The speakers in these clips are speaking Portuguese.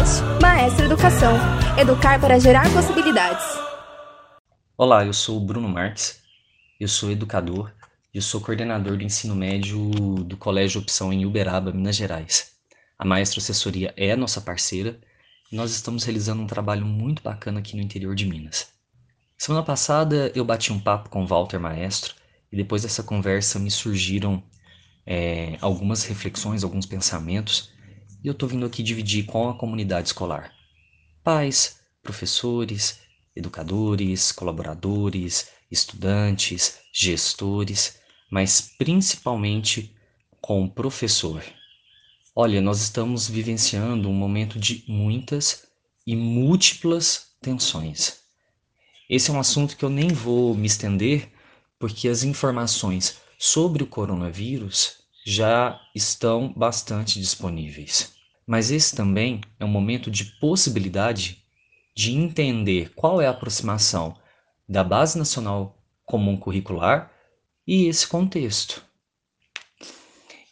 Podcast Maestro Educação. Educar para gerar possibilidades. Olá, eu sou o Bruno Marques, eu sou educador e eu sou coordenador do ensino médio do Colégio Opção em Uberaba, Minas Gerais. A Maestro Assessoria é a nossa parceira e nós estamos realizando um trabalho muito bacana aqui no interior de Minas. Semana passada eu bati um papo com Walter Maestro e depois dessa conversa me surgiram é, algumas reflexões, alguns pensamentos e eu estou vindo aqui dividir com a comunidade escolar. Pais, professores, educadores, colaboradores, estudantes, gestores, mas principalmente com o professor. Olha, nós estamos vivenciando um momento de muitas e múltiplas tensões. Esse é um assunto que eu nem vou me estender, porque as informações sobre o coronavírus já estão bastante disponíveis. Mas esse também é um momento de possibilidade de entender qual é a aproximação da Base Nacional Comum Curricular e esse contexto.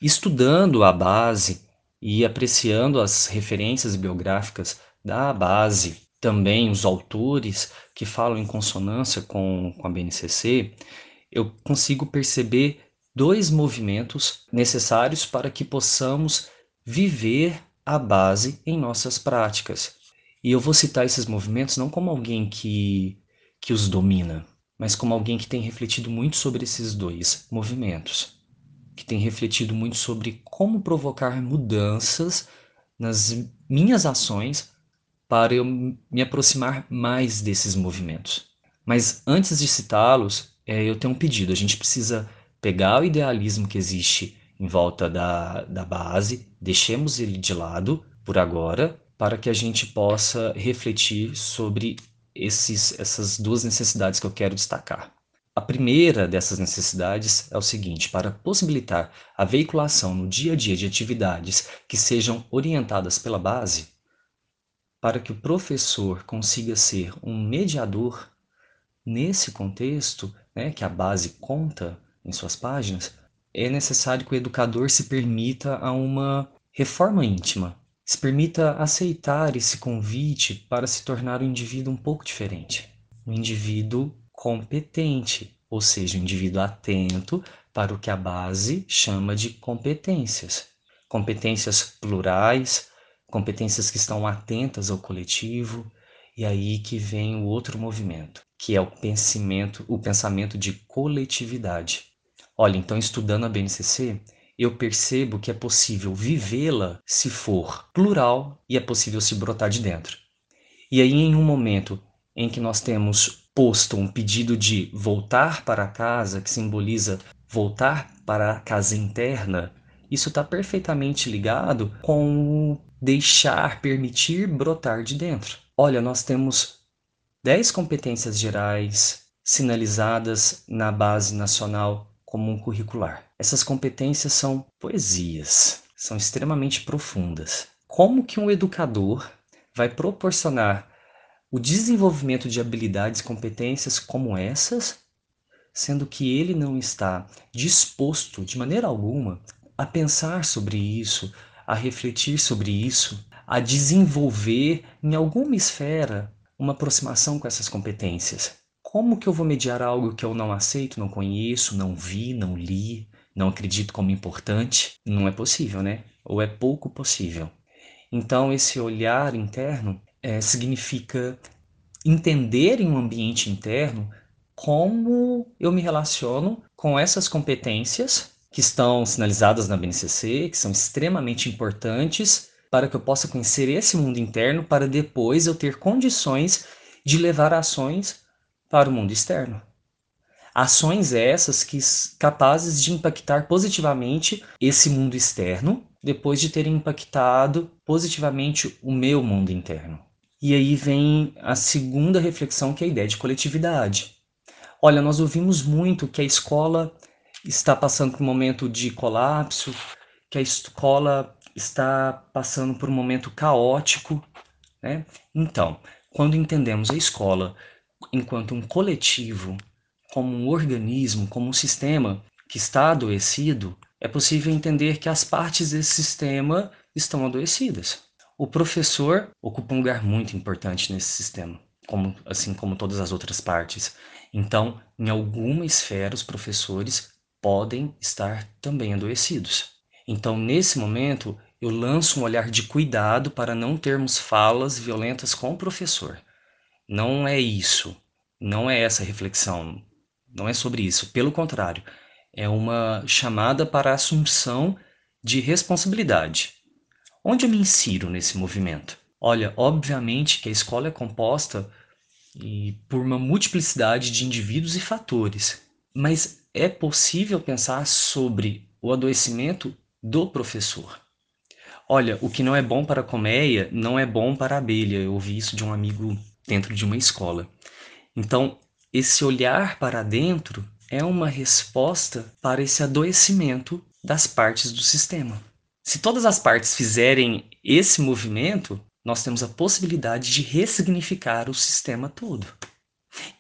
Estudando a base e apreciando as referências biográficas da base, também os autores que falam em consonância com, com a BNCC, eu consigo perceber dois movimentos necessários para que possamos viver a base em nossas práticas. E eu vou citar esses movimentos não como alguém que, que os domina, mas como alguém que tem refletido muito sobre esses dois movimentos, que tem refletido muito sobre como provocar mudanças nas minhas ações para eu me aproximar mais desses movimentos. Mas antes de citá-los, é, eu tenho um pedido: a gente precisa pegar o idealismo que existe em volta da, da base, deixemos ele de lado por agora, para que a gente possa refletir sobre esses, essas duas necessidades que eu quero destacar. A primeira dessas necessidades é o seguinte: para possibilitar a veiculação no dia a dia de atividades que sejam orientadas pela base, para que o professor consiga ser um mediador nesse contexto, né, que a base conta em suas páginas, é necessário que o educador se permita a uma reforma íntima, se permita aceitar esse convite para se tornar um indivíduo um pouco diferente, um indivíduo competente, ou seja, um indivíduo atento para o que a base chama de competências. Competências plurais, competências que estão atentas ao coletivo, e aí que vem o outro movimento, que é o pensamento, o pensamento de coletividade. Olha, então estudando a BNCC, eu percebo que é possível vivê-la se for plural e é possível se brotar de dentro. E aí, em um momento em que nós temos posto um pedido de voltar para casa, que simboliza voltar para a casa interna, isso está perfeitamente ligado com deixar, permitir brotar de dentro. Olha, nós temos 10 competências gerais sinalizadas na Base Nacional comum curricular. Essas competências são poesias, são extremamente profundas. Como que um educador vai proporcionar o desenvolvimento de habilidades e competências como essas, sendo que ele não está disposto de maneira alguma a pensar sobre isso, a refletir sobre isso, a desenvolver em alguma esfera uma aproximação com essas competências. Como que eu vou mediar algo que eu não aceito, não conheço, não vi, não li, não acredito como importante? Não é possível, né? Ou é pouco possível. Então, esse olhar interno é, significa entender em um ambiente interno como eu me relaciono com essas competências que estão sinalizadas na BNCC, que são extremamente importantes para que eu possa conhecer esse mundo interno, para depois eu ter condições de levar ações para o mundo externo. Ações essas que capazes de impactar positivamente esse mundo externo, depois de terem impactado positivamente o meu mundo interno. E aí vem a segunda reflexão, que é a ideia de coletividade. Olha, nós ouvimos muito que a escola está passando por um momento de colapso, que a escola está passando por um momento caótico, né? Então, quando entendemos a escola enquanto um coletivo, como um organismo, como um sistema que está adoecido, é possível entender que as partes desse sistema estão adoecidas. O professor ocupa um lugar muito importante nesse sistema, como, assim como todas as outras partes. Então, em alguma esfera, os professores podem estar também adoecidos. Então, nesse momento, eu lanço um olhar de cuidado para não termos falas violentas com o professor. Não é isso. Não é essa reflexão. Não é sobre isso. Pelo contrário, é uma chamada para assunção de responsabilidade. Onde eu me insiro nesse movimento? Olha, obviamente que a escola é composta por uma multiplicidade de indivíduos e fatores, mas é possível pensar sobre o adoecimento do professor. Olha, o que não é bom para a colmeia não é bom para a abelha. Eu ouvi isso de um amigo dentro de uma escola. Então, esse olhar para dentro é uma resposta para esse adoecimento das partes do sistema. Se todas as partes fizerem esse movimento, nós temos a possibilidade de ressignificar o sistema todo.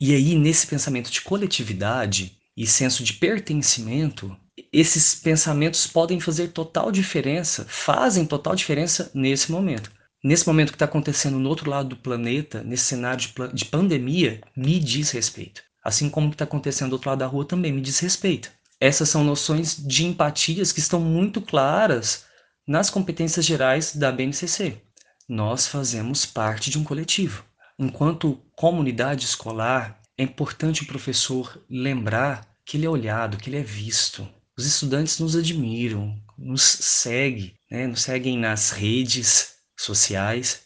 E aí, nesse pensamento de coletividade e senso de pertencimento, esses pensamentos podem fazer total diferença, fazem total diferença nesse momento. Nesse momento que está acontecendo no outro lado do planeta, nesse cenário de, de pandemia, me diz respeito. Assim como que está acontecendo do outro lado da rua também me diz respeito. Essas são noções de empatias que estão muito claras nas competências gerais da BNCC. Nós fazemos parte de um coletivo. Enquanto comunidade escolar, é importante o professor lembrar que ele é olhado, que ele é visto. Os estudantes nos admiram, nos seguem, né? nos seguem nas redes sociais.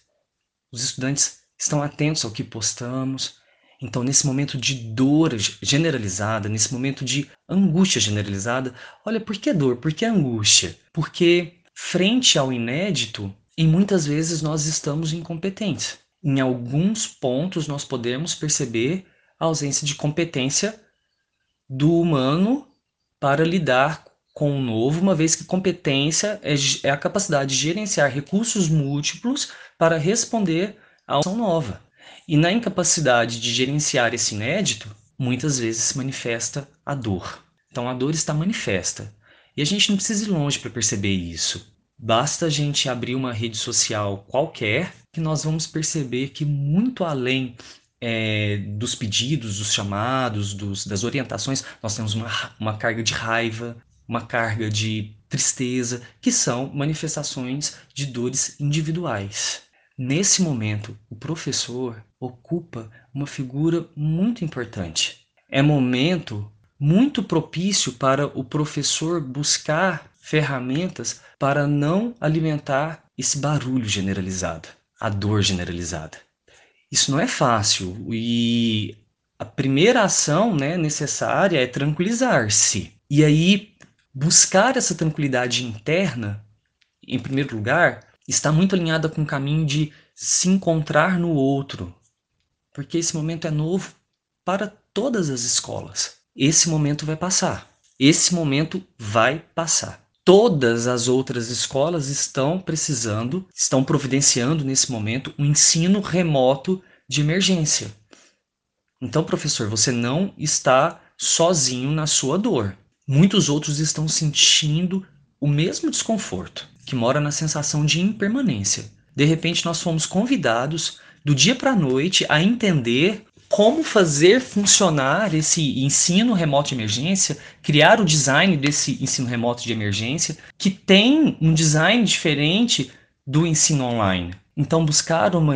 Os estudantes estão atentos ao que postamos, então, nesse momento de dor generalizada, nesse momento de angústia generalizada, olha, por que dor? Por que angústia? Porque, frente ao inédito, e muitas vezes nós estamos incompetentes. Em alguns pontos, nós podemos perceber a ausência de competência do humano para lidar com o novo, uma vez que competência é, é a capacidade de gerenciar recursos múltiplos para responder à ação nova. E na incapacidade de gerenciar esse inédito, muitas vezes se manifesta a dor. Então a dor está manifesta. E a gente não precisa ir longe para perceber isso. Basta a gente abrir uma rede social qualquer que nós vamos perceber que muito além é, dos pedidos, dos chamados, dos, das orientações, nós temos uma, uma carga de raiva, uma carga de tristeza, que são manifestações de dores individuais. Nesse momento, o professor ocupa uma figura muito importante. É momento muito propício para o professor buscar ferramentas para não alimentar esse barulho generalizado, a dor generalizada. Isso não é fácil e a primeira ação né, necessária é tranquilizar-se. E aí, buscar essa tranquilidade interna, em primeiro lugar, está muito alinhada com o caminho de se encontrar no outro, porque esse momento é novo para todas as escolas. Esse momento vai passar. Esse momento vai passar. Todas as outras escolas estão precisando, estão providenciando nesse momento um ensino remoto de emergência. Então, professor, você não está sozinho na sua dor. Muitos outros estão sentindo o mesmo desconforto, que mora na sensação de impermanência. De repente, nós fomos convidados do dia para a noite a entender como fazer funcionar esse ensino remoto de emergência, criar o design desse ensino remoto de emergência, que tem um design diferente do ensino online. Então, buscar uma,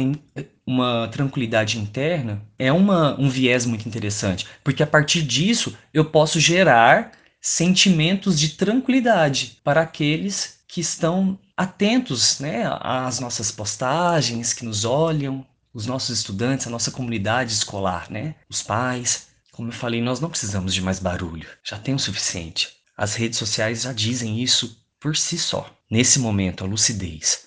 uma tranquilidade interna é uma, um viés muito interessante, porque a partir disso eu posso gerar sentimentos de tranquilidade para aqueles que estão atentos né, às nossas postagens, que nos olham, os nossos estudantes, a nossa comunidade escolar, né? Os pais. Como eu falei, nós não precisamos de mais barulho, já tem o suficiente. As redes sociais já dizem isso por si só. Nesse momento, a lucidez,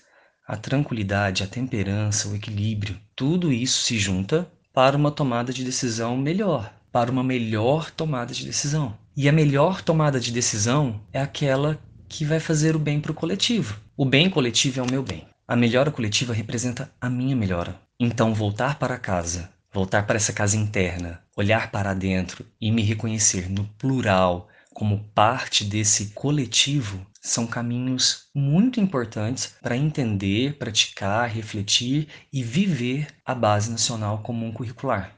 a tranquilidade, a temperança, o equilíbrio, tudo isso se junta para uma tomada de decisão melhor, para uma melhor tomada de decisão. E a melhor tomada de decisão é aquela que vai fazer o bem para o coletivo. O bem coletivo é o meu bem. A melhora coletiva representa a minha melhora. Então, voltar para casa, voltar para essa casa interna, olhar para dentro e me reconhecer no plural como parte desse coletivo são caminhos muito importantes para entender, praticar, refletir e viver a Base Nacional Comum Curricular.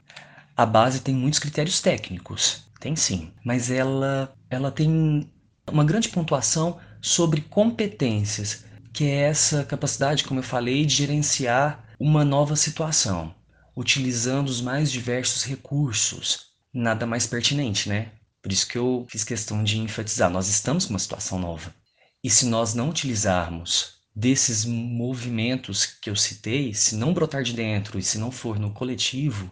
A base tem muitos critérios técnicos, tem sim, mas ela, ela tem uma grande pontuação sobre competências, que é essa capacidade, como eu falei, de gerenciar uma nova situação, utilizando os mais diversos recursos. Nada mais pertinente, né? Por isso que eu fiz questão de enfatizar: nós estamos com uma situação nova. E se nós não utilizarmos desses movimentos que eu citei, se não brotar de dentro e se não for no coletivo,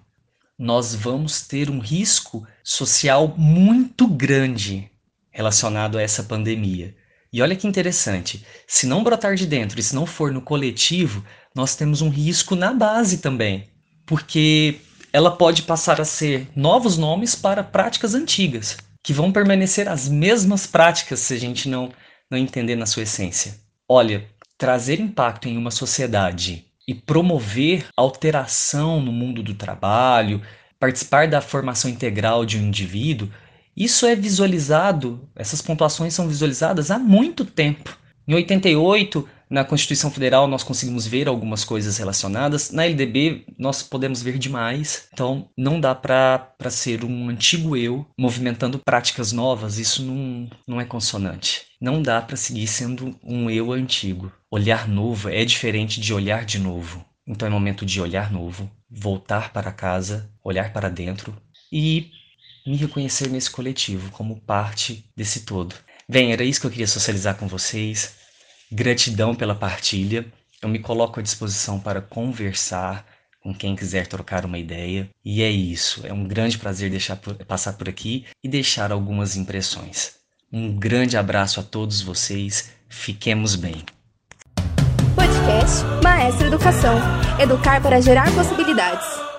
nós vamos ter um risco social muito grande relacionado a essa pandemia. E olha que interessante, se não brotar de dentro e se não for no coletivo, nós temos um risco na base também, porque ela pode passar a ser novos nomes para práticas antigas, que vão permanecer as mesmas práticas se a gente não não entender na sua essência. Olha, trazer impacto em uma sociedade e promover alteração no mundo do trabalho, participar da formação integral de um indivíduo, isso é visualizado, essas pontuações são visualizadas há muito tempo. Em 88, na Constituição Federal, nós conseguimos ver algumas coisas relacionadas. Na LDB, nós podemos ver demais. Então, não dá para ser um antigo eu movimentando práticas novas. Isso não, não é consonante. Não dá para seguir sendo um eu antigo. Olhar novo é diferente de olhar de novo. Então, é momento de olhar novo, voltar para casa, olhar para dentro e me reconhecer nesse coletivo como parte desse todo. Bem, era isso que eu queria socializar com vocês. Gratidão pela partilha. Eu me coloco à disposição para conversar com quem quiser trocar uma ideia. E é isso. É um grande prazer deixar por, passar por aqui e deixar algumas impressões. Um grande abraço a todos vocês. Fiquemos bem. Podcast Maestro Educação. Educar para gerar possibilidades.